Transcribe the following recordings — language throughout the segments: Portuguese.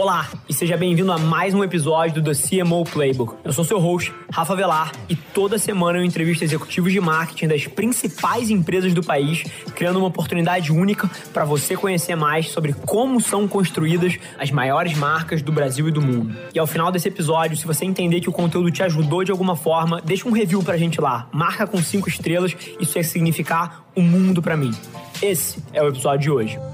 Olá e seja bem-vindo a mais um episódio do CMO Playbook. Eu sou seu host, Rafa Velar, e toda semana eu entrevisto executivos de marketing das principais empresas do país, criando uma oportunidade única para você conhecer mais sobre como são construídas as maiores marcas do Brasil e do mundo. E ao final desse episódio, se você entender que o conteúdo te ajudou de alguma forma, deixa um review pra gente lá. Marca com cinco estrelas, isso ia significar o um mundo para mim. Esse é o episódio de hoje.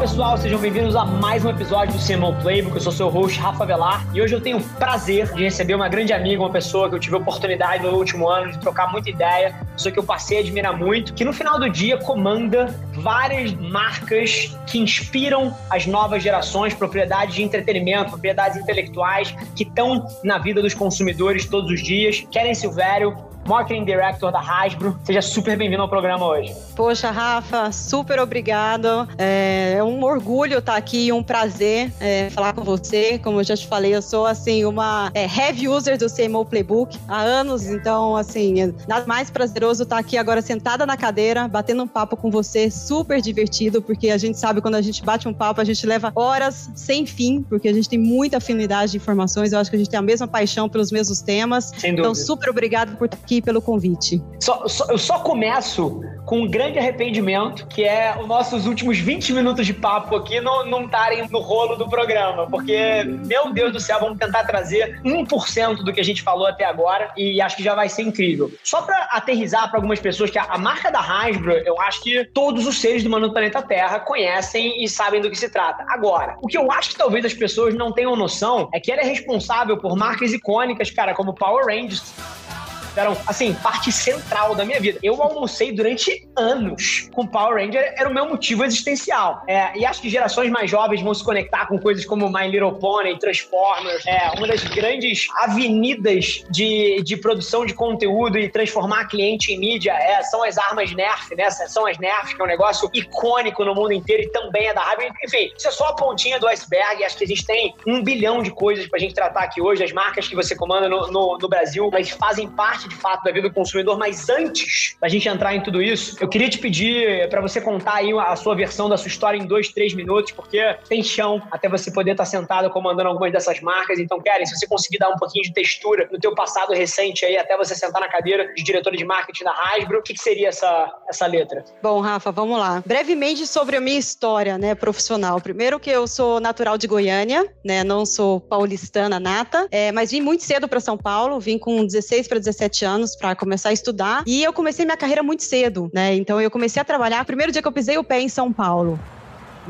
Pessoal, sejam bem-vindos a mais um episódio do CMO Playbook. Eu sou seu host, Rafa Velar, e hoje eu tenho o prazer de receber uma grande amiga, uma pessoa que eu tive a oportunidade no último ano de trocar muita ideia, pessoa que eu passei a admirar muito, que no final do dia comanda várias marcas que inspiram as novas gerações, propriedades de entretenimento, propriedades intelectuais que estão na vida dos consumidores todos os dias. Keren Silvério, Marketing Director da Hasbro. Seja super bem-vindo ao programa hoje. Poxa, Rafa, super obrigado. É, é um orgulho estar aqui e um prazer é, falar com você. Como eu já te falei, eu sou assim uma é, heavy user do CMO Playbook há anos, então assim, é nada mais prazeroso estar aqui agora sentada na cadeira, batendo um papo com você, super divertido, porque a gente sabe quando a gente bate um papo, a gente leva horas sem fim, porque a gente tem muita afinidade de informações, eu acho que a gente tem a mesma paixão pelos mesmos temas. Sem dúvida. Então, super obrigado por estar aqui pelo convite. Só, só, eu só começo com um grande arrependimento, que é os nossos últimos 20 minutos de papo aqui não estarem no rolo do programa, porque, meu Deus do céu, vamos tentar trazer 1% do que a gente falou até agora e acho que já vai ser incrível. Só para aterrizar para algumas pessoas que a, a, marca da Hasbro, eu acho que todos os seres do Mano Planeta Terra conhecem e sabem do que se trata. Agora, o que eu acho que talvez as pessoas não tenham noção é que ela é responsável por marcas icônicas, cara, como Power Rangers, eram, assim, parte central da minha vida. Eu almocei durante anos com Power Ranger, era o meu motivo existencial. É, e acho que gerações mais jovens vão se conectar com coisas como My Little Pony, Transformers, é, uma das grandes avenidas de, de produção de conteúdo e transformar cliente em mídia é, são as armas Nerf, né? São as Nerf, que é um negócio icônico no mundo inteiro e também é da Raven. Enfim, isso é só a pontinha do iceberg. Acho que a gente tem um bilhão de coisas pra gente tratar aqui hoje. As marcas que você comanda no, no, no Brasil, elas fazem parte de fato da vida do consumidor, mas antes da gente entrar em tudo isso, eu queria te pedir para você contar aí a sua versão da sua história em dois, três minutos, porque tem chão até você poder estar sentado comandando algumas dessas marcas. Então, Karen, se você conseguir dar um pouquinho de textura no teu passado recente aí, até você sentar na cadeira de diretora de marketing da Hasbro, o que, que seria essa, essa letra? Bom, Rafa, vamos lá. Brevemente sobre a minha história, né, profissional. Primeiro que eu sou natural de Goiânia, né, não sou paulistana nata, é, mas vim muito cedo para São Paulo, vim com 16 para 17 17 anos para começar a estudar. E eu comecei minha carreira muito cedo, né? Então eu comecei a trabalhar. Primeiro dia que eu pisei o pé em São Paulo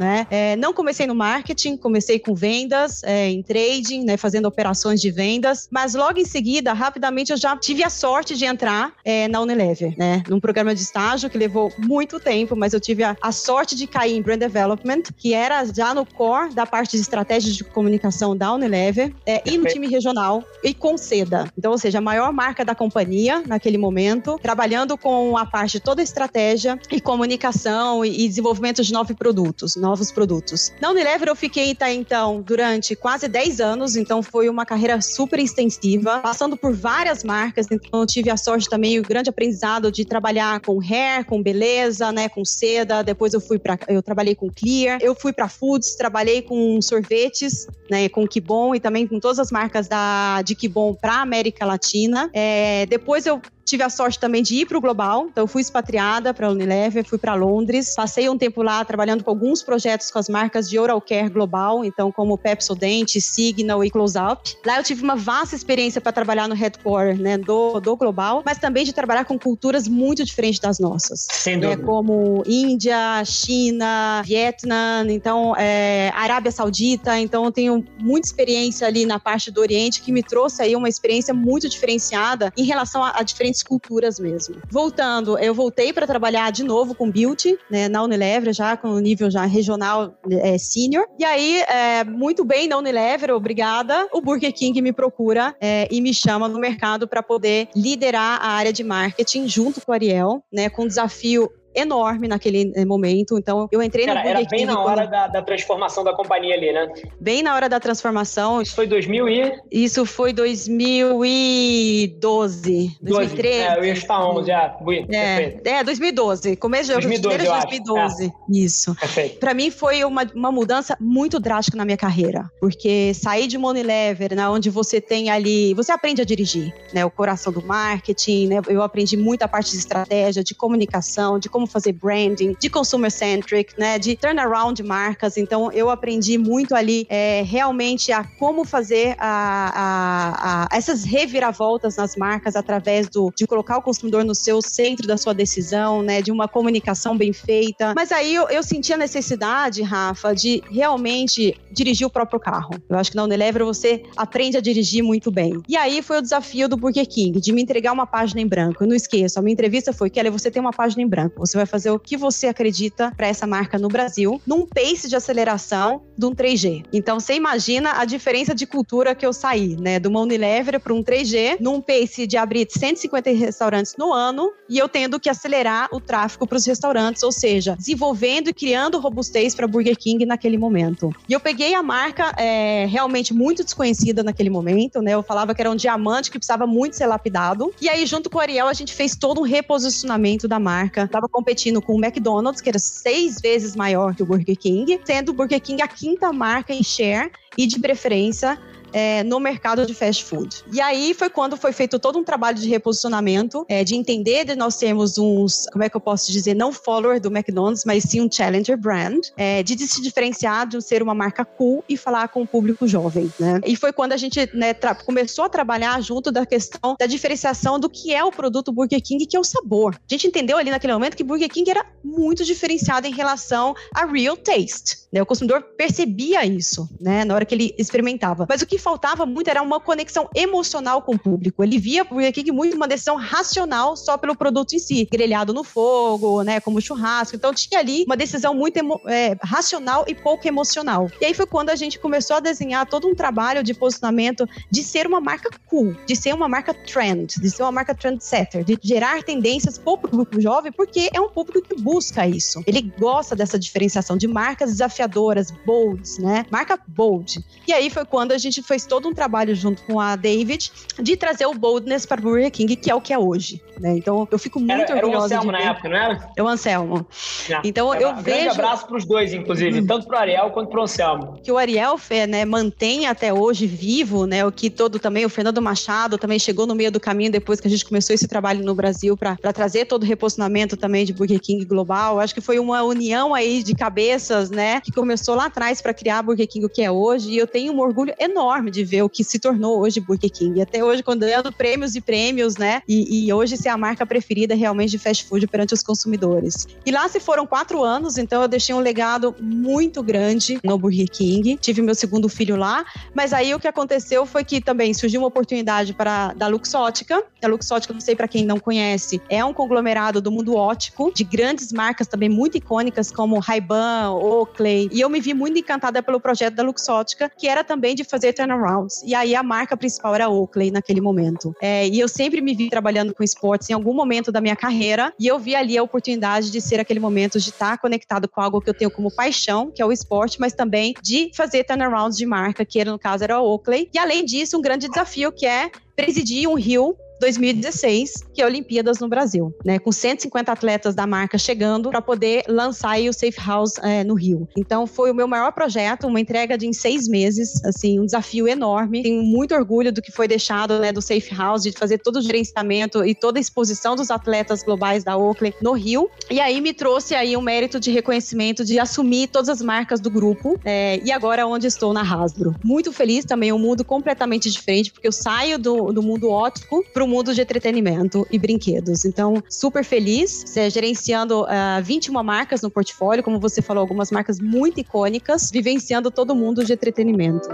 né? É, não comecei no marketing, comecei com vendas, é, em trading, né, fazendo operações de vendas, mas logo em seguida, rapidamente, eu já tive a sorte de entrar é, na Unilever, né? Num programa de estágio que levou muito tempo, mas eu tive a, a, sorte de cair em Brand Development, que era já no core da parte de estratégia de comunicação da Unilever, é, e no time regional, e com Seda. Então, ou seja, a maior marca da companhia naquele momento, trabalhando com a parte de toda a estratégia e comunicação e, e desenvolvimento de novos produtos, novos produtos. Na Unilever eu fiquei tá, então durante quase 10 anos, então foi uma carreira super extensiva, passando por várias marcas, então eu tive a sorte também o grande aprendizado de trabalhar com hair, com beleza, né, com seda, depois eu fui para eu trabalhei com Clear, eu fui para Foods, trabalhei com sorvetes, né, com Kibon e também com todas as marcas da de Kibon para América Latina. É, depois eu Tive a sorte também de ir para o global, então fui expatriada para a Unilever, fui para Londres, passei um tempo lá trabalhando com alguns projetos com as marcas de oral care global, então como Pepsodent, Signal e Close Up. Lá eu tive uma vasta experiência para trabalhar no headquarter né, do, do global, mas também de trabalhar com culturas muito diferentes das nossas. Sem né, como Índia, China, Vietnã, então é, Arábia Saudita, então eu tenho muita experiência ali na parte do Oriente que me trouxe aí uma experiência muito diferenciada em relação a, a diferentes culturas mesmo. Voltando, eu voltei para trabalhar de novo com beauty, né, na Unilever, já com o nível já regional é, senior. E aí, é, muito bem na Unilever, obrigada. O Burger King me procura é, e me chama no mercado para poder liderar a área de marketing junto com a Ariel, né, com um desafio enorme naquele eh, momento. Então, eu entrei Cara, no Burger era bem King na hora quando... da, da, transformação da companhia ali, né? Bem na hora da transformação. Isso foi 2000 e... Isso foi 2012, 2013. É, eu ia estar 11 já. É, é, 2012. Começo de 2012, de 2012. É. Isso. Perfeito. Pra mim foi uma, uma mudança muito drástica na minha carreira. Porque sair de Unilever, né, onde você tem ali... Você aprende a dirigir, né? O coração do marketing, né? Eu aprendi muito a parte de estratégia, de comunicação, de como fazer branding, de consumer centric, né? De turnaround de marcas. Então, eu aprendi muito ali é, realmente a como fazer a, a, a, essas reviravoltas nas marcas através do, de colocar o consumidor no seu centro da sua decisão, né? De uma comunicação bem feita. Mas aí eu, eu senti a necessidade, Rafa, de realmente dirigir o próprio carro. Eu acho que na Unilever você aprende a dirigir muito bem. E aí foi o desafio do Burger King, de me entregar uma página em branco. Eu não esqueço, a minha entrevista foi, Kelly, você tem uma página em branco. Você vai fazer o que você acredita para essa marca no Brasil, num pace de aceleração de um 3G. Então você imagina a diferença de cultura que eu saí, né? De uma Unilever para um 3G, num pace de abrir 150 restaurantes no ano e eu tendo que acelerar o tráfego para os restaurantes, ou seja, desenvolvendo e criando robustez para Burger King naquele momento. E eu peguei a marca é, realmente muito desconhecida naquele momento, né? Eu falava que era um diamante que precisava muito ser lapidado. E aí, junto com o Ariel, a gente fez todo um reposicionamento da marca. Tava competindo com o McDonald's, que era seis vezes maior que o Burger King, sendo o Burger King a quinta marca em share e de preferência é, no mercado de fast food. E aí foi quando foi feito todo um trabalho de reposicionamento, é, de entender de nós termos uns, como é que eu posso dizer, não follower do McDonald's, mas sim um challenger brand, é, de se diferenciar de ser uma marca cool e falar com o público jovem, né? E foi quando a gente né, começou a trabalhar junto da questão da diferenciação do que é o produto Burger King, que é o sabor. A gente entendeu ali naquele momento que Burger King era muito diferenciado em relação a real taste. Né? O consumidor percebia isso, né, na hora que ele experimentava. Mas o que faltava muito era uma conexão emocional com o público. Ele via Burger King muito uma decisão racional só pelo produto em si, grelhado no fogo, né, como churrasco. Então tinha ali uma decisão muito é, racional e pouco emocional. E aí foi quando a gente começou a desenhar todo um trabalho de posicionamento de ser uma marca cool, de ser uma marca trend, de ser uma marca trendsetter, de gerar tendências para o público jovem, porque é um público que busca isso. Ele gosta dessa diferenciação de marcas desafiadoras, bolds, né? Marca bold. E aí foi quando a gente fez todo um trabalho junto com a David de trazer o boldness para Burger King, que é o que é hoje. Né? Então eu fico muito era, orgulhosa. Era o Anselmo na época, não era? É o Anselmo. É. Então é, eu um vejo. Grande abraço para os dois, inclusive, hum. tanto para o Ariel quanto para o Anselmo. Que o Ariel né, mantém até hoje vivo, né? O que todo também, o Fernando Machado também chegou no meio do caminho depois que a gente começou esse trabalho no Brasil para trazer todo o reposicionamento também de Burger King global. Acho que foi uma união aí de cabeças, né? Que começou lá atrás para criar Burger King o que é hoje. E eu tenho um orgulho enorme de ver o que se tornou hoje Burger King. Até hoje, quando ganhando prêmios e prêmios, né? E, e hoje ser a marca preferida realmente de fast food perante os consumidores. E lá se foram quatro anos, então eu deixei um legado muito grande no Burger King. Tive meu segundo filho lá, mas aí o que aconteceu foi que também surgiu uma oportunidade para da Luxótica. A Luxótica, não sei para quem não conhece, é um conglomerado do mundo ótico de grandes marcas também muito icônicas como Ray-Ban, Oakley. E eu me vi muito encantada pelo projeto da Luxótica, que era também de fazer turnarounds. E aí a marca principal era Oakley naquele momento. É, e eu sempre me vi trabalhando com esportes em algum momento da minha carreira e eu vi ali a oportunidade de ser aquele momento de estar conectado com algo que eu tenho como paixão, que é o esporte, mas também de fazer turnarounds de marca, que era, no caso era a Oakley. E além disso, um grande desafio que é presidir um Rio 2016, que é Olimpíadas no Brasil, né? Com 150 atletas da marca chegando para poder lançar o Safe House é, no Rio. Então foi o meu maior projeto, uma entrega de em seis meses, assim, um desafio enorme. Tenho muito orgulho do que foi deixado, né, do Safe House, de fazer todo o gerenciamento e toda a exposição dos atletas globais da Oakley no Rio. E aí me trouxe aí um mérito de reconhecimento de assumir todas as marcas do grupo. É, e agora onde estou na Hasbro. Muito feliz também, um mundo completamente diferente, porque eu saio do, do mundo ótico para mundo de entretenimento e brinquedos. Então, super feliz, gerenciando uh, ah, 21 marcas no portfólio, como você falou, algumas marcas muito icônicas, vivenciando todo mundo de entretenimento.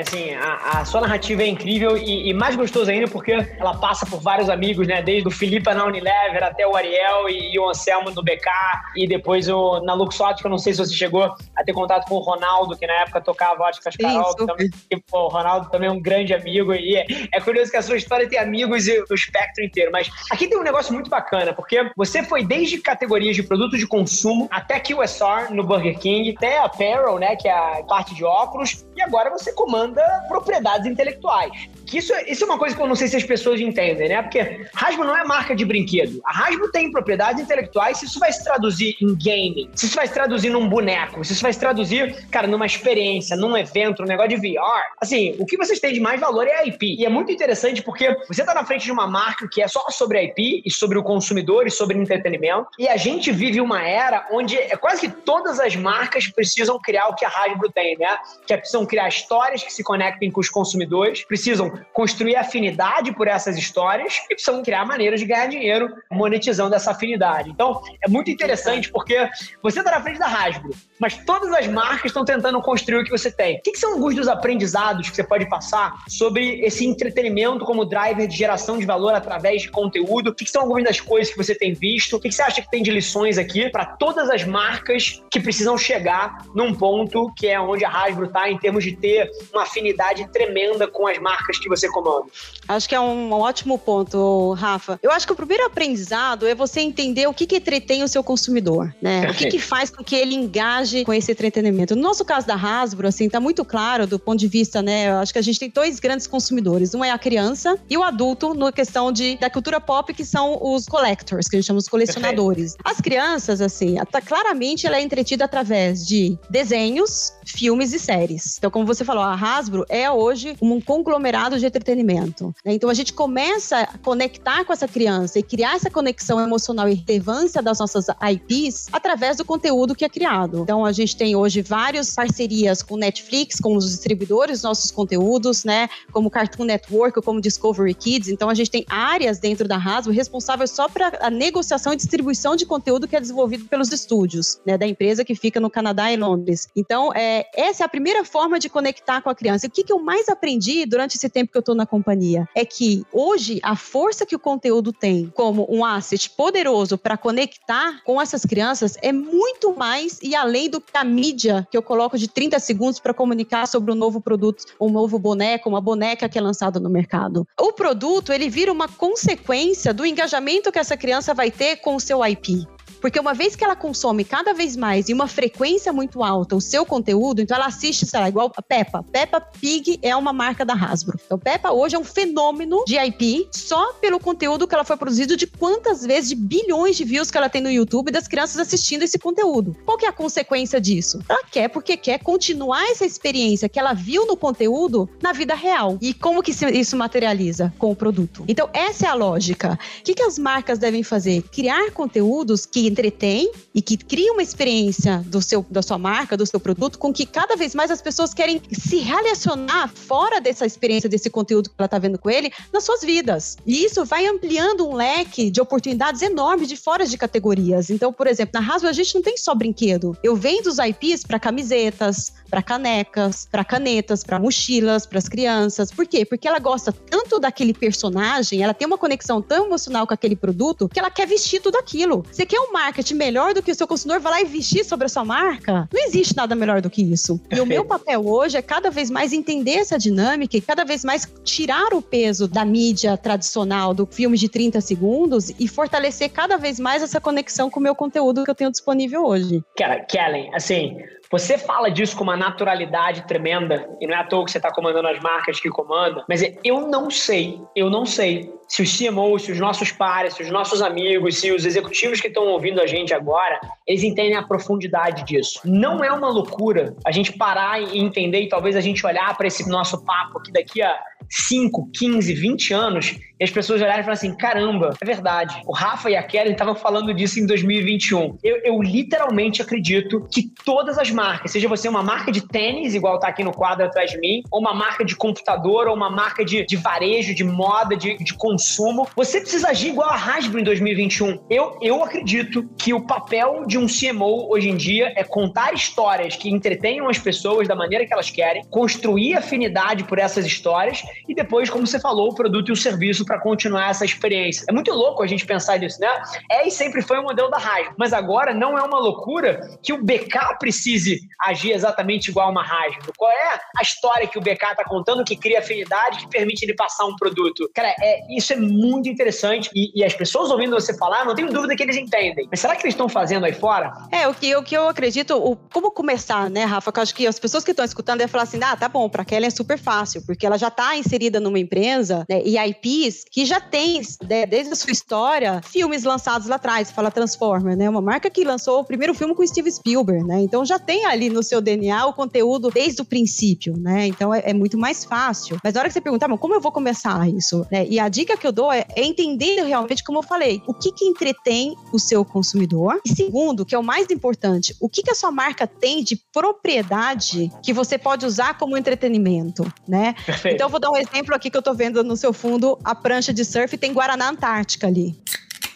Assim, a, a, sua narrativa é incrível e, e, mais gostoso ainda porque ela passa por vários amigos, né? Desde o Felipe na Unilever até o Ariel e, e o Anselmo no BK e depois o, na Luxótica, não sei se você chegou a ter contato com o Ronaldo, que na época tocava Óticas Carol, também, que, pô, o Ronaldo também é um grande amigo e é, é, curioso que a sua história tem amigos e o espectro inteiro, mas aqui tem um negócio muito bacana, porque você foi desde categorias de produtos de consumo até QSR no Burger King, até apparel, né, que é a parte de óculos, e agora você comanda propriedades intelectuais. Que isso, isso é uma coisa que eu não sei se as pessoas entendem, né? Porque Hasbro não é marca de brinquedo. A Hasbro tem propriedades intelectuais, se isso vai se traduzir em gaming, se isso vai se traduzir num boneco, se isso vai se traduzir, cara, numa experiência, num evento, num negócio de VR. Assim, o que vocês têm de mais valor é a IP. E é muito interessante porque você tá na frente de uma marca que é só sobre a IP e sobre o consumidor e sobre entretenimento. E a gente vive uma era onde é quase que todas as marcas precisam criar o que a Hasbro tem, né? Que é, precisam criar histórias que se conectem com os consumidores, precisam construir afinidade por essas histórias e precisam criar maneiras de ganhar dinheiro monetizando essa afinidade. Então, é muito interessante porque você está na frente da Hasbro, mas todas as marcas estão tentando construir o que você tem. O que, são alguns dos aprendizados que você pode passar sobre esse entretenimento como driver de geração de valor através de conteúdo? O que, são algumas das coisas que você tem visto? O que, você acha que tem de lições aqui para todas as marcas que precisam chegar num ponto que é onde a Hasbro está em termos de ter uma afinidade tremenda com as marcas que você comanda? Acho que é um ótimo ponto, Rafa. Eu acho que o primeiro aprendizado é você entender o que, que entretém o seu consumidor, né? O que, que faz com que ele engaje com esse entretenimento. No nosso caso da Hasbro, assim, tá muito claro do ponto de vista, né? Eu acho que a gente tem dois grandes consumidores. Um é a criança e o adulto, na questão de, da cultura pop, que são os collectors, que a gente chama os colecionadores. As crianças, assim, tá, claramente ela é entretida através de desenhos, filmes e séries. Então, como você falou, a Hasbro é hoje um conglomerado de entretenimento. Né? Então, a gente começa a conectar com essa criança e criar essa conexão emocional e relevância das nossas IPs através do conteúdo que é criado. Então, a gente tem hoje várias parcerias com Netflix, com os distribuidores dos nossos conteúdos, né? Como Cartoon Network como Discovery Kids. Então, a gente tem áreas dentro da Hasbro responsáveis só para a negociação e distribuição de conteúdo que é desenvolvido pelos estúdios, né? Da empresa que fica no Canadá e Londres. Então, é, essa é a primeira forma de conectar com a criança. E o que, que eu mais aprendi durante esse tempo que eu estou na companhia é que hoje a força que o conteúdo tem como um asset poderoso para conectar com essas crianças é muito mais e além do que a mídia que eu coloco de 30 segundos para comunicar sobre um novo produto, um novo boneco, uma boneca que é lançada no mercado. O produto, ele vira uma consequência do engajamento que essa criança vai ter com o seu IP. Porque uma vez que ela consome cada vez mais e uma frequência muito alta o seu conteúdo, então ela assiste, sei lá, igual a Peppa. Peppa Pig é uma marca da Hasbro. Então Peppa hoje é um fenômeno de IP só pelo conteúdo que ela foi produzido de quantas vezes, de bilhões de views que ela tem no YouTube das crianças assistindo esse conteúdo. Qual que é a consequência disso? Ela quer porque quer continuar essa experiência que ela viu no conteúdo na vida real. E como que isso materializa? Com o produto. Então essa é a lógica. O que, que as marcas devem fazer? Criar conteúdos que entretém e que cria uma experiência do seu, da sua marca, do seu produto, com que cada vez mais as pessoas querem se relacionar fora dessa experiência, desse conteúdo que ela está vendo com ele, nas suas vidas. E isso vai ampliando um leque de oportunidades enormes de fora de categorias. Então, por exemplo, na Hasbro a gente não tem só brinquedo. Eu vendo os IPs para camisetas, para canecas, para canetas, para mochilas, para as crianças. Por quê? Porque ela gosta tanto daquele personagem, ela tem uma conexão tão emocional com aquele produto que ela quer vestir tudo aquilo. Você quer marketing melhor do que o seu consumidor vai lá e vestir sobre a sua marca? Não existe nada melhor do que isso. E o meu papel hoje é cada vez mais entender essa dinâmica e cada vez mais tirar o peso da mídia tradicional, do filme de 30 segundos e fortalecer cada vez mais essa conexão com o meu conteúdo que eu tenho disponível hoje. Cara, Kellen, assim, você fala disso com uma naturalidade tremenda, e não é à toa que você está comandando as marcas que comanda, mas eu não sei, eu não sei se os CMOs, se os nossos pares, se os nossos amigos, se os executivos que estão ouvindo a gente agora, eles entendem a profundidade disso. Não é uma loucura a gente parar e entender e talvez a gente olhar para esse nosso papo aqui daqui a 5, 15, 20 anos e as pessoas olharem e falarem assim: caramba, é verdade. O Rafa e a Kelly estavam falando disso em 2021. Eu, eu, literalmente acredito que todas as marcas, seja você uma marca de tênis, igual tá aqui no quadro atrás de mim, ou uma marca de computador, ou uma marca de, de varejo, de moda, de, de consumo, você precisa agir igual a Hasbro em 2021. Eu, eu acredito que o papel de um CMO hoje em dia é contar histórias que entretenham as pessoas da maneira que elas querem, construir afinidade por essas histórias e depois, como você falou, o produto e o serviço para continuar essa experiência. É muito louco a gente pensar nisso, né? É e sempre foi o modelo da Hasbro, mas agora não é uma loucura que o BK precise agir exatamente igual a uma Hasbro. Qual é a história que o BK está contando que cria afinidade, que permite ele passar um produto? Cara, é, isso é muito interessante e, e as pessoas ouvindo você falar, não tenho dúvida que eles entendem. Mas será que eles estão fazendo aí fora? É, o que, o que eu acredito, o, como começar, né, Rafa? Que eu acho que as pessoas que estão escutando devem falar assim: ah, tá bom, para Kelly é super fácil, porque ela já está inserida numa empresa né, e IPs que já tem, né, desde a sua história, filmes lançados lá atrás. Fala Transformer, né? Uma marca que lançou o primeiro filme com Steve Spielberg, né? Então já tem ali no seu DNA o conteúdo desde o princípio, né? Então é, é muito mais fácil. Mas na hora que você perguntar, como eu vou começar isso? Né? E a dica que eu dou é, é entender realmente, como eu falei, o que que entretém o seu consumidor. E segundo, que é o mais importante, o que que a sua marca tem de propriedade que você pode usar como entretenimento, né? Perfeito. Então eu vou dar um exemplo aqui que eu tô vendo no seu fundo, a prancha de surf tem Guaraná Antártica ali.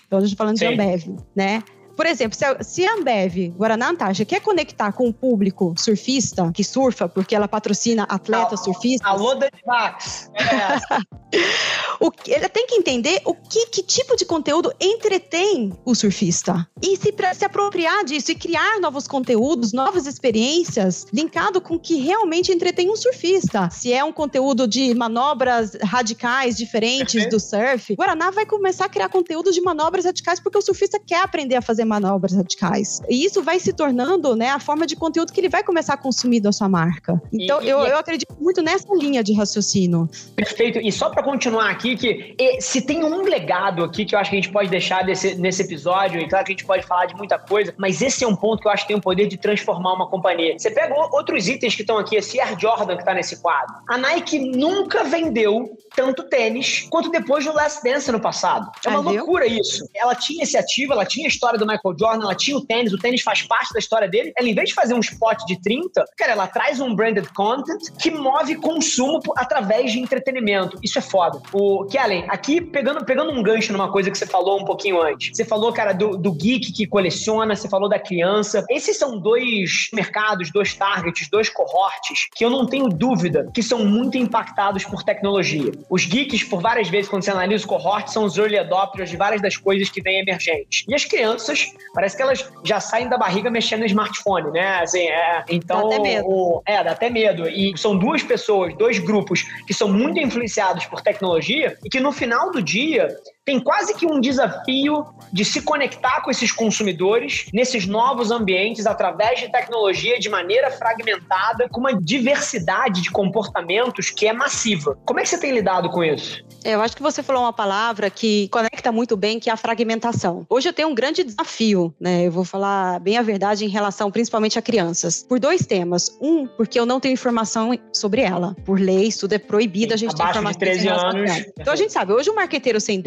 Então a gente tá falando Sim. de Ambev, né? Por exemplo, se a, se a Ambev, Guaraná Antártica, quer conectar com o público surfista, que surfa, porque ela patrocina atletas surfistas. Alô, Danimax! É o, ele tem que entender o que, que tipo de conteúdo entretém o surfista. E se, pra, se apropriar disso e criar novos conteúdos, novas experiências, linkado com o que realmente entretém um surfista. Se é um conteúdo de manobras radicais diferentes do surf, Guaraná vai começar a criar conteúdo de manobras radicais porque o surfista quer aprender a fazer manobras radicais. E isso vai se tornando né, a forma de conteúdo que ele vai começar a consumir da sua marca. Então, e, eu, e... eu acredito muito nessa linha de raciocínio. Perfeito. E só para continuar aqui, que se tem um legado aqui que eu acho que a gente pode deixar desse, nesse episódio, e claro que a gente pode falar de muita coisa, mas esse é um ponto que eu acho que tem o poder de transformar uma companhia. Você pega outros itens que estão aqui, esse Air Jordan que está nesse quadro. A Nike nunca vendeu tanto tênis quanto depois do Last Dance no passado. É uma ah, loucura isso. Ela tinha esse ativo, ela tinha a história do Michael Michael Jordan, ela tinha o tênis, o tênis faz parte da história dele. Ela, em vez de fazer um spot de 30, cara, ela traz um branded content que move consumo através de entretenimento. Isso é foda. O Kellen, aqui pegando, pegando um gancho numa coisa que você falou um pouquinho antes. Você falou, cara, do, do geek que coleciona, você falou da criança. Esses são dois mercados, dois targets, dois cohortes que eu não tenho dúvida que são muito impactados por tecnologia. Os geeks, por várias vezes, quando você analisa os cohortes, são os early adopters de várias das coisas que vêm emergentes. E as crianças parece que elas já saem da barriga mexendo no smartphone, né? Assim, é, então, dá até medo. O, é, dá até medo. E são duas pessoas, dois grupos que são muito influenciados por tecnologia e que no final do dia tem quase que um desafio de se conectar com esses consumidores nesses novos ambientes através de tecnologia de maneira fragmentada, com uma diversidade de comportamentos que é massiva. Como é que você tem lidado com isso? Eu acho que você falou uma palavra que conecta muito bem, que é a fragmentação. Hoje eu tenho um grande desafio, né? Eu vou falar bem a verdade em relação principalmente a crianças, por dois temas. Um, porque eu não tenho informação sobre ela. Por lei, isso tudo é proibido, a gente tem informação de 13 anos. Então a gente sabe, hoje o marqueteiro sem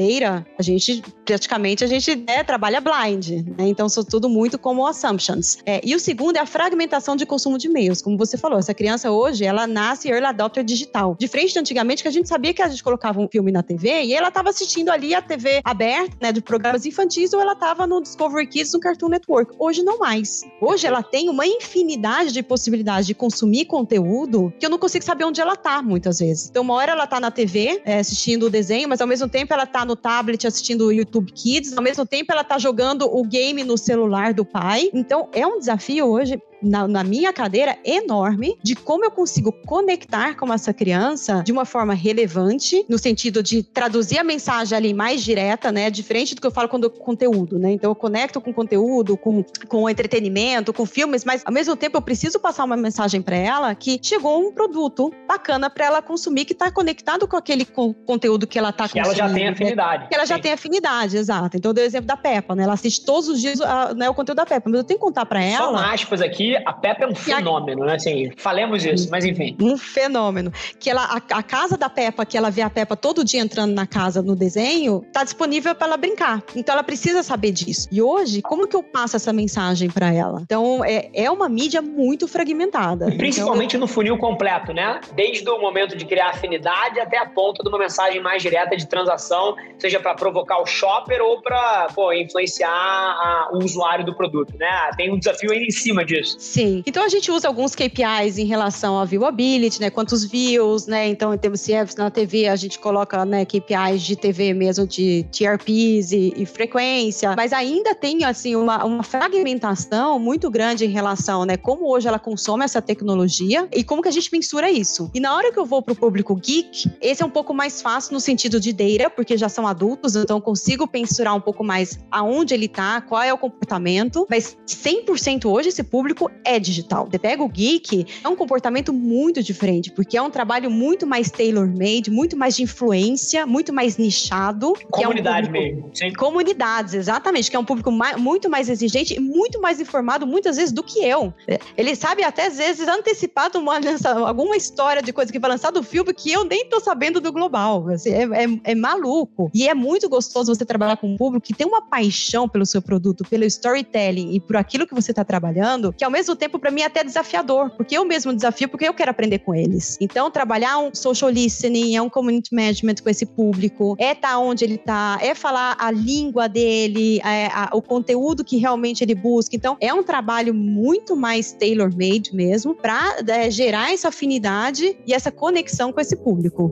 a gente praticamente a gente né, trabalha blind, né? Então são tudo muito como assumptions. É, e o segundo é a fragmentação de consumo de e-mails. Como você falou, essa criança hoje, ela nasce early adopter digital. Diferente de antigamente, que a gente sabia que a gente colocava um filme na TV e ela estava assistindo ali a TV aberta, né, de programas infantis, ou ela estava no Discovery Kids, no Cartoon Network. Hoje não mais. Hoje ela tem uma infinidade de possibilidades de consumir conteúdo que eu não consigo saber onde ela tá, muitas vezes. Então, uma hora ela tá na TV, é, assistindo o desenho, mas ao mesmo tempo ela tá no tablet tablet assistindo o YouTube Kids, ao mesmo tempo ela tá jogando o game no celular do pai. Então é um desafio hoje na, na, minha cadeira enorme de como eu consigo conectar com essa criança de uma forma relevante, no sentido de traduzir a mensagem ali mais direta, né? Diferente do que eu falo quando eu, conteúdo, né? Então eu conecto com conteúdo, com, com entretenimento, com filmes, mas ao mesmo tempo eu preciso passar uma mensagem para ela que chegou um produto bacana para ela consumir que está conectado com aquele com, conteúdo que ela está consumindo. Que ela já tem afinidade. Que ela já Sim. tem afinidade, exato. Então eu dei o exemplo da Peppa, né? Ela assiste todos os dias a, né, o conteúdo da Peppa, mas eu tenho que contar para ela. Só aspas aqui, E a Peppa é um fenômeno, né? Assim, falemos isso, mas enfim. Um fenômeno. Que ela, a, a casa da Peppa, que ela vê a Peppa todo dia entrando na casa no desenho, tá disponível para ela brincar. Então ela precisa saber disso. E hoje, como que eu passo essa mensagem para ela? Então é, é uma mídia muito fragmentada. Principalmente então, no funil completo, né? Desde o momento de criar afinidade até a ponta de uma mensagem mais direta de transação, seja para provocar o shopper ou para influenciar a, o usuário do produto, né? Tem um desafio ainda em cima disso. Sim. Então a gente usa alguns KPIs em relação a viewability, né? Quantos views, né? Então, em termos se é na TV, a gente coloca né, KPIs de TV mesmo, de TRPs e, e frequência, mas ainda tem, assim, uma, uma fragmentação muito grande em relação, né? Como hoje ela consome essa tecnologia e como que a gente mensura isso. E na hora que eu vou para o público geek, esse é um pouco mais fácil no sentido de data, porque já são adultos, então consigo mensurar um pouco mais aonde ele tá, qual é o comportamento, mas 100% hoje esse público é digital. Você pega o geek, é um comportamento muito diferente, porque é um trabalho muito mais tailor-made, muito mais de influência, muito mais nichado. Comunidade é um mesmo. Sim. Comunidades, exatamente, que é um público mais, muito mais exigente e muito mais informado muitas vezes do que eu. Ele sabe até às vezes antecipado uma, alguma história de coisa que vai lançar do filme que eu nem tô sabendo do global. Assim, é, é, é maluco. E é muito gostoso você trabalhar com um público que tem uma paixão pelo seu produto, pelo storytelling e por aquilo que você está trabalhando, que ao mesmo tempo para mim é até desafiador, porque eu mesmo desafio, porque eu quero aprender com eles. Então, trabalhar um social listening, é um community management com esse público, é estar tá onde ele está, é falar a língua dele, é, a, o conteúdo que realmente ele busca. Então, é um trabalho muito mais tailor-made mesmo, para é, gerar essa afinidade e essa conexão com esse público.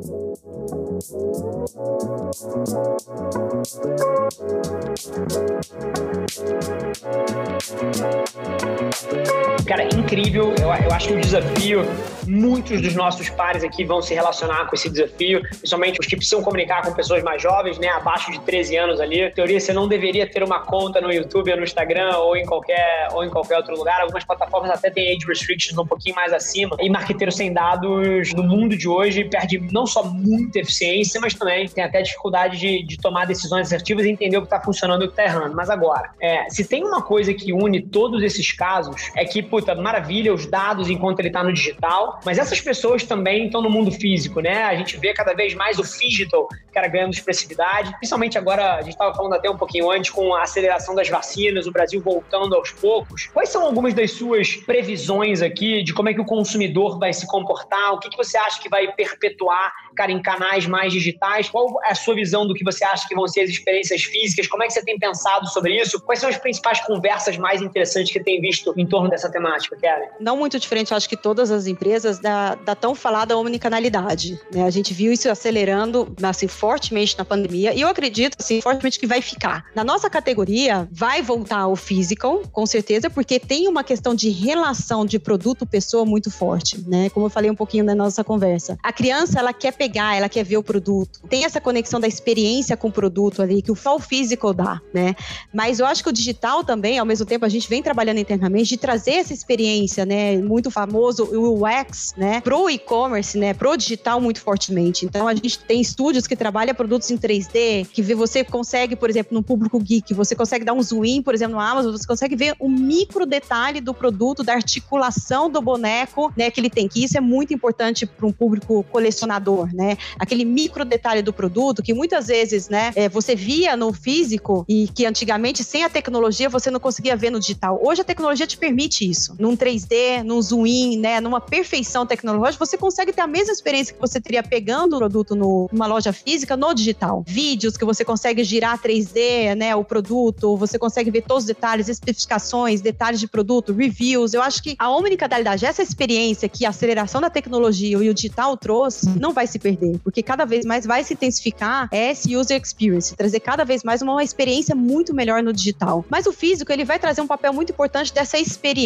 Cara, incrível. Eu, eu acho que o desafio, muitos dos nossos pares aqui vão se relacionar com esse desafio, principalmente os que precisam comunicar com pessoas mais jovens, né, abaixo de 13 anos ali. Em teoria, você não deveria ter uma conta no YouTube ou no Instagram ou em qualquer, ou em qualquer outro lugar. Algumas plataformas até têm age restrictions um pouquinho mais acima. E marqueteiro sem dados no mundo de hoje perde não só muita eficiência, mas também tem até dificuldade de, de tomar decisões assertivas e entender o que está funcionando e o que está errando. Mas agora, é, se tem uma coisa que une todos esses casos, é que, puta, maravilha os dados enquanto ele está no digital, mas essas pessoas também estão no mundo físico, né? A gente vê cada vez mais o digital, cara, ganhando expressividade, principalmente agora, a gente estava falando até um pouquinho antes, com a aceleração das vacinas, o Brasil voltando aos poucos. Quais são algumas das suas previsões aqui de como é que o consumidor vai se comportar? O que, que você acha que vai perpetuar, cara, em canais mais digitais? Qual é a sua visão do que você acha que vão ser as experiências físicas? Como é que você tem pensado sobre isso? Quais são as principais conversas mais interessantes que tem visto em torno dessa temática, Karen? Não muito diferente, acho que todas as empresas da, da tão falada omnicanalidade. Né? A gente viu isso acelerando assim, fortemente na pandemia e eu acredito assim, fortemente que vai ficar. Na nossa categoria, vai voltar ao physical, com certeza, porque tem uma questão de relação de produto-pessoa muito forte, né? Como eu falei um pouquinho na nossa conversa. A criança, ela quer pegar, ela quer ver o produto. Tem essa conexão da experiência com o produto ali, que o o physical dá, né? Mas eu acho que o digital também, ao mesmo tempo, a gente vem trabalhando internamente de trazer essa experiência, né? Muito famoso, o UX, né? Pro e-commerce, né? Pro digital muito fortemente. Então, a gente tem estúdios que trabalham produtos em 3D, que você consegue, por exemplo, no público geek, você consegue dar um zoom por exemplo, no Amazon, você consegue ver o micro detalhe do produto, da articulação do boneco, né? Que ele tem, que isso é muito importante para um público colecionador, né? Aquele micro detalhe do produto que muitas vezes, né? É, você via no físico e que antigamente, sem a tecnologia, você não conseguia ver no digital. Hoje a tecnologia te permite isso. Num 3D, num zoom in, né? Numa perfeição tecnológica, você consegue ter a mesma experiência que você teria pegando o produto no, numa loja física no digital. Vídeos que você consegue girar 3D, né? O produto, você consegue ver todos os detalhes, especificações, detalhes de produto, reviews. Eu acho que a omnicadalidade, essa experiência que a aceleração da tecnologia e o digital trouxe, não vai se perder, porque cada vez mais vai se intensificar esse user experience, trazer cada vez mais uma experiência muito melhor no digital. Mas o físico, ele vai trazer um papel muito importante dessa experiência,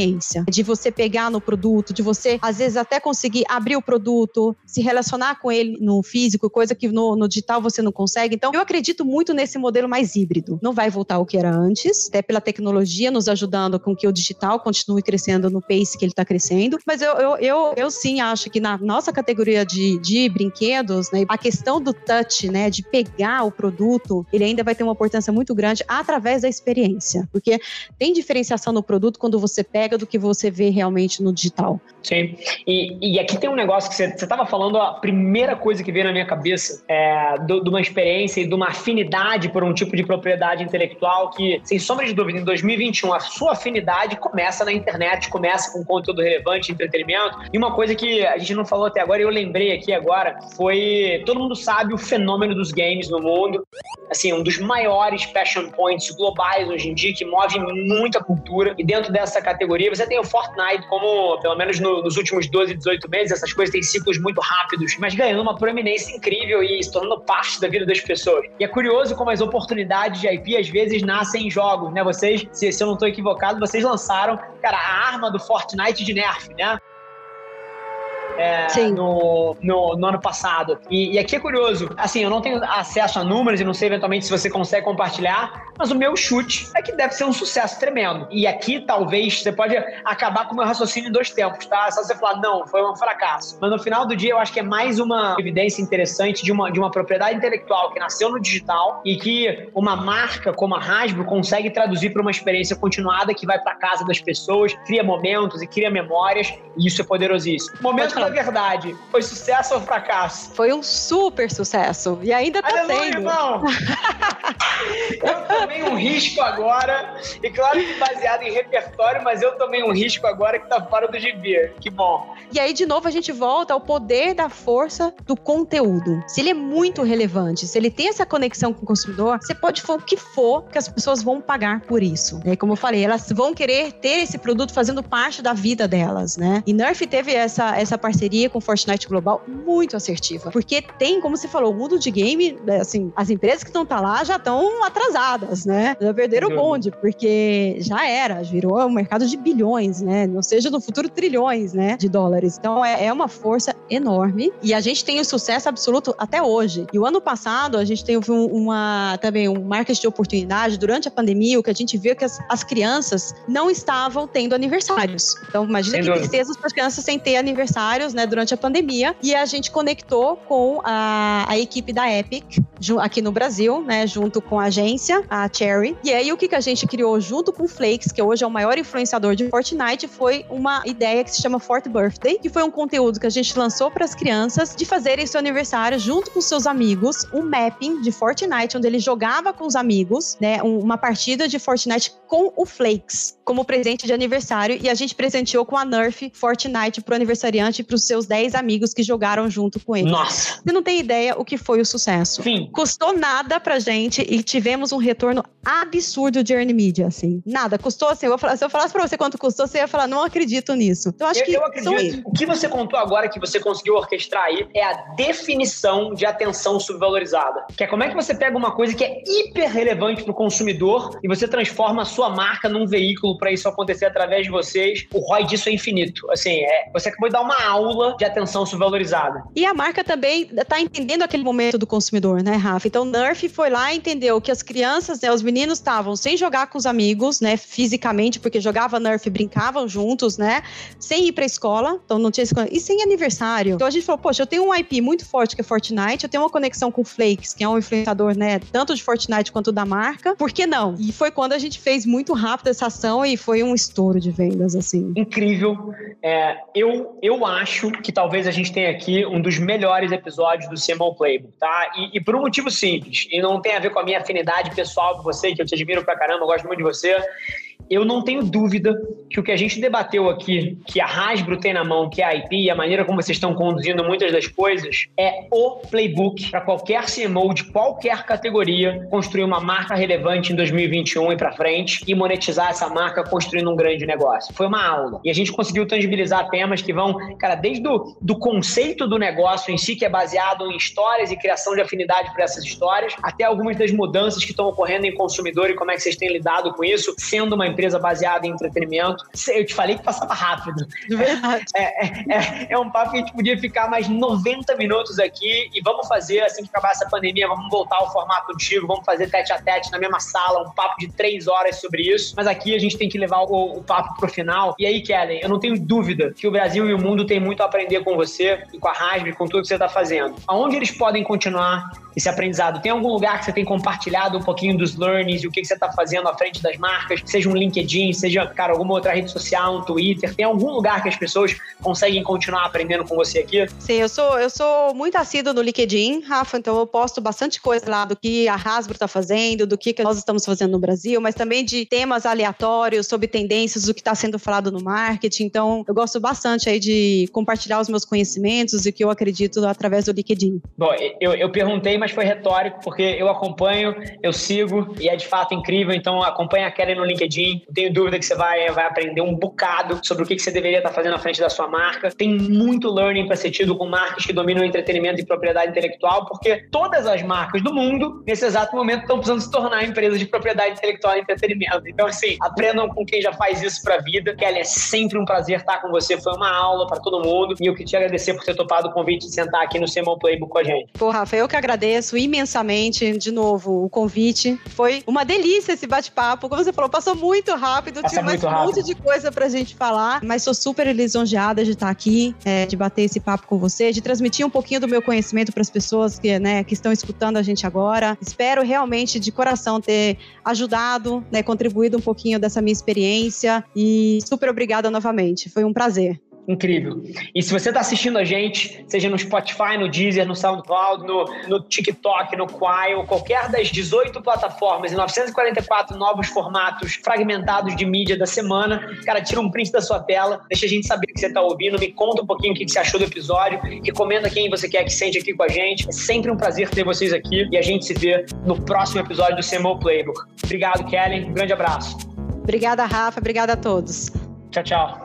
de você pegar no produto, de você, às vezes, até conseguir abrir o produto, se relacionar com ele no físico, coisa que no, no digital você não consegue. Então, eu acredito muito nesse modelo mais híbrido. Não vai voltar ao que era antes, até pela tecnologia nos ajudando com que o digital continue crescendo no pace que ele está crescendo. Mas eu, eu, eu, eu, sim acho que na nossa categoria de, de brinquedos, né, a questão do touch, né, de pegar o produto, ele ainda vai ter uma importância muito grande através da experiência, porque tem diferenciação no produto quando você pega do que você vê realmente no digital. Sim. E, e aqui tem um negócio que você estava falando, a primeira coisa que veio na minha cabeça é de uma experiência e de uma afinidade por um tipo de propriedade intelectual que, sem sombra de dúvida, em 2021, a sua afinidade começa na internet, começa com conteúdo relevante, entretenimento. E uma coisa que a gente não falou até agora, e eu lembrei aqui agora, foi. Todo mundo sabe o fenômeno dos games no mundo. Assim, um dos maiores passion points globais hoje em dia, que move muita cultura. E dentro dessa categoria, você tem o Fortnite como, pelo menos no, nos últimos 12, 18 meses, essas coisas têm ciclos muito rápidos, mas ganhando uma proeminência incrível e se tornando parte da vida das pessoas. E é curioso como as oportunidades de IP às vezes nascem em jogos, né? Vocês, se, se eu não estou equivocado, vocês lançaram, cara, a arma do Fortnite de Nerf, né? É, no, no, no, ano passado. E, e, aqui é curioso, assim, eu não tenho acesso a números e não sei eventualmente se você consegue compartilhar, mas o meu chute é que deve ser um sucesso tremendo. E aqui talvez você pode acabar com o meu raciocínio em dois tempos, tá? Só você falar, não, foi um fracasso. Mas no final do dia eu acho que é mais uma evidência interessante de uma, de uma propriedade intelectual que nasceu no digital e que uma marca como a Hasbro consegue traduzir para uma experiência continuada que vai para casa das pessoas, cria momentos e cria memórias, e isso é poderosíssimo. Momento da verdade, foi sucesso ou fracasso? Foi um super sucesso. E ainda tá Aleluia, sendo. irmão! eu tomei um risco agora, e claro que baseado em repertório, mas eu tomei um risco agora que tá fora do gibi. Que bom. E aí, de novo, a gente volta ao poder da força do conteúdo. Se ele é muito relevante, se ele tem essa conexão com o consumidor, você pode falar o que for que as pessoas vão pagar por isso. É, como eu falei, elas vão querer ter esse produto fazendo parte da vida delas, né? E Nerf teve essa, essa parceria com Fortnite Global muito assertiva. Porque tem, como você falou, o mundo de game, né, assim, as empresas que estão tá lá já estão atrasadas, né? Já perderam o bonde, porque já era, virou um mercado de bilhões, né? Não seja no futuro trilhões, né? De dólares. Então é, é uma força enorme. E a gente tem o sucesso absoluto até hoje. E o ano passado, a gente teve uma, também um marketing de oportunidade durante a pandemia, o que a gente viu é que as, as crianças não estavam tendo aniversários. Então, imagina que tristeza para as crianças sem ter né, durante a pandemia. E a gente conectou com a, a equipe da Epic aqui no Brasil, né, junto com a agência, a Cherry. E aí o que, que a gente criou junto com o Flakes, que hoje é o maior influenciador de Fortnite, foi uma ideia que se chama Fort Birthday, que foi um conteúdo que a gente lançou para as crianças de fazerem seu aniversário junto com seus amigos, um mapping de Fortnite onde ele jogava com os amigos, né, uma partida de Fortnite com o Flakes como presente de aniversário e a gente presenteou com a Nerf Fortnite pro aniversariante e pros seus 10 amigos que jogaram junto com ele. Nossa! Você não tem ideia o que foi o sucesso. Sim. Custou nada pra gente e tivemos um retorno absurdo de earn media, assim. Nada. Custou assim, eu falar, se eu falasse pra você quanto custou, você ia falar, não acredito nisso. Então acho eu, que. Eu acredito. O que você contou agora que você conseguiu orquestrar aí é a definição de atenção subvalorizada. Que é como é que você pega uma coisa que é hiper relevante pro consumidor e você transforma a sua marca num veículo para isso acontecer através de vocês. O ROI disso é infinito. Assim, é, você acabou de dar uma aula de atenção subvalorizada. E a marca também está entendendo aquele momento do consumidor, né, Rafa? Então, Nerf foi lá e entendeu que as crianças, né, os meninos estavam sem jogar com os amigos, né, fisicamente, porque jogava Nerf, brincavam juntos, né, sem ir para escola, então não tinha e sem aniversário. Então a gente falou, poxa, eu tenho um IP muito forte que é Fortnite, eu tenho uma conexão com o Flakes, que é um influenciador, né, tanto de Fortnite quanto da marca. Por que não? E foi quando a gente fez muito rápido essa ação e foi um estouro de vendas, assim. Incrível. É, eu, eu acho que talvez a gente tenha aqui um dos melhores episódios do CMO Playbook, tá? E, e, por um motivo simples, e não tem a ver com a minha afinidade pessoal com você, que eu te admiro pra caramba, eu gosto muito de você eu não tenho dúvida que o que a gente debateu aqui, que a Hasbro tem na mão, que é a IP, e a maneira como vocês estão conduzindo muitas das coisas, é o playbook para qualquer CMO de qualquer categoria construir uma marca relevante em 2021 e para frente e monetizar essa marca construindo um grande negócio. Foi uma aula. E a gente conseguiu tangibilizar temas que vão, cara, desde o do conceito do negócio em si, que é baseado em histórias e criação de afinidade para essas histórias, até algumas das mudanças que estão ocorrendo em consumidor e como é que vocês têm lidado com isso, sendo uma empresa baseada em entretenimento. Eu te falei que passava rápido. De verdade. É, é, é, é um papo que a gente podia ficar mais 90 minutos aqui e vamos fazer, assim que acabar essa pandemia, vamos voltar ao formato antigo, vamos fazer tete a tete na mesma sala, um papo de três horas sobre isso. Mas aqui a gente tem que levar o, o papo pro final. E aí, Kellen, eu não tenho dúvida que o Brasil e o mundo têm muito a aprender com você e com a Rasbre, com tudo que você está fazendo. Aonde eles podem continuar esse aprendizado? Tem algum lugar que você tem compartilhado um pouquinho dos learnings e o que, que você está fazendo à frente das marcas? Seja um LinkedIn, seja, cara, alguma outra rede social, um Twitter. Tem algum lugar que as pessoas conseguem continuar aprendendo com você aqui? Sim, eu sou, eu sou muito assíduo no LinkedIn, Rafa, então eu posto bastante coisa lá do que a Hasbro está fazendo, do que, que nós estamos fazendo no Brasil, mas também de temas aleatórios sobre tendências, do que está sendo falado no marketing. Então, eu gosto bastante aí de compartilhar os meus conhecimentos e o que eu acredito através do LinkedIn. Bom, eu, eu perguntei, mas foi retórico, porque eu acompanho, eu sigo e é de fato incrível. Então, acompanha a Kelly no LinkedIn. Tenho dúvida que você vai, vai aprender um bocado sobre o que, que você deveria estar fazendo à frente da sua marca. Tem muito learning para ser tido com marcas que dominam entretenimento e propriedade intelectual, porque todas as marcas do mundo, nesse exato momento, estão precisando se tornar empresas de propriedade intelectual e entretenimento. Então, assim, aprendam com quem já faz isso para a vida. Kelly, é sempre um prazer estar com você. Foi uma aula para todo mundo. E eu queria te agradecer por ter topado o convite de sentar aqui no CMO Playbook com a gente. Pô, Rafa, eu que agradeço imensamente, de novo, o convite. Foi uma delícia esse bate-papo. Como você falou, passou muito rápido. Passa tinha mais um monte de coisa pra gente falar. Mas sou super lisonjeada de estar aqui, é, de bater esse papo com você, de transmitir um pouquinho do meu conhecimento para as pessoas que, né, que estão escutando a gente agora. Espero realmente, de coração, ter ajudado, né, contribuído um pouquinho dessa minha experiência. E super obrigada novamente. Foi um prazer. Incrível. E se você está assistindo a gente, seja no Spotify, no Deezer, no SoundCloud, no, no TikTok, no Quai, ou qualquer das 18 plataformas e 944 novos formatos fragmentados de mídia da semana, cara, tira um print da sua tela, deixa a gente saber o que você está ouvindo, me conta um pouquinho o que você achou do episódio, recomenda quem você quer que sente aqui com a gente. É sempre um prazer ter vocês aqui e a gente se vê no próximo episódio do CMO Playbook. Obrigado, Kellen. Um grande abraço. Obrigada, Rafa. Obrigada a todos. Tchau, tchau.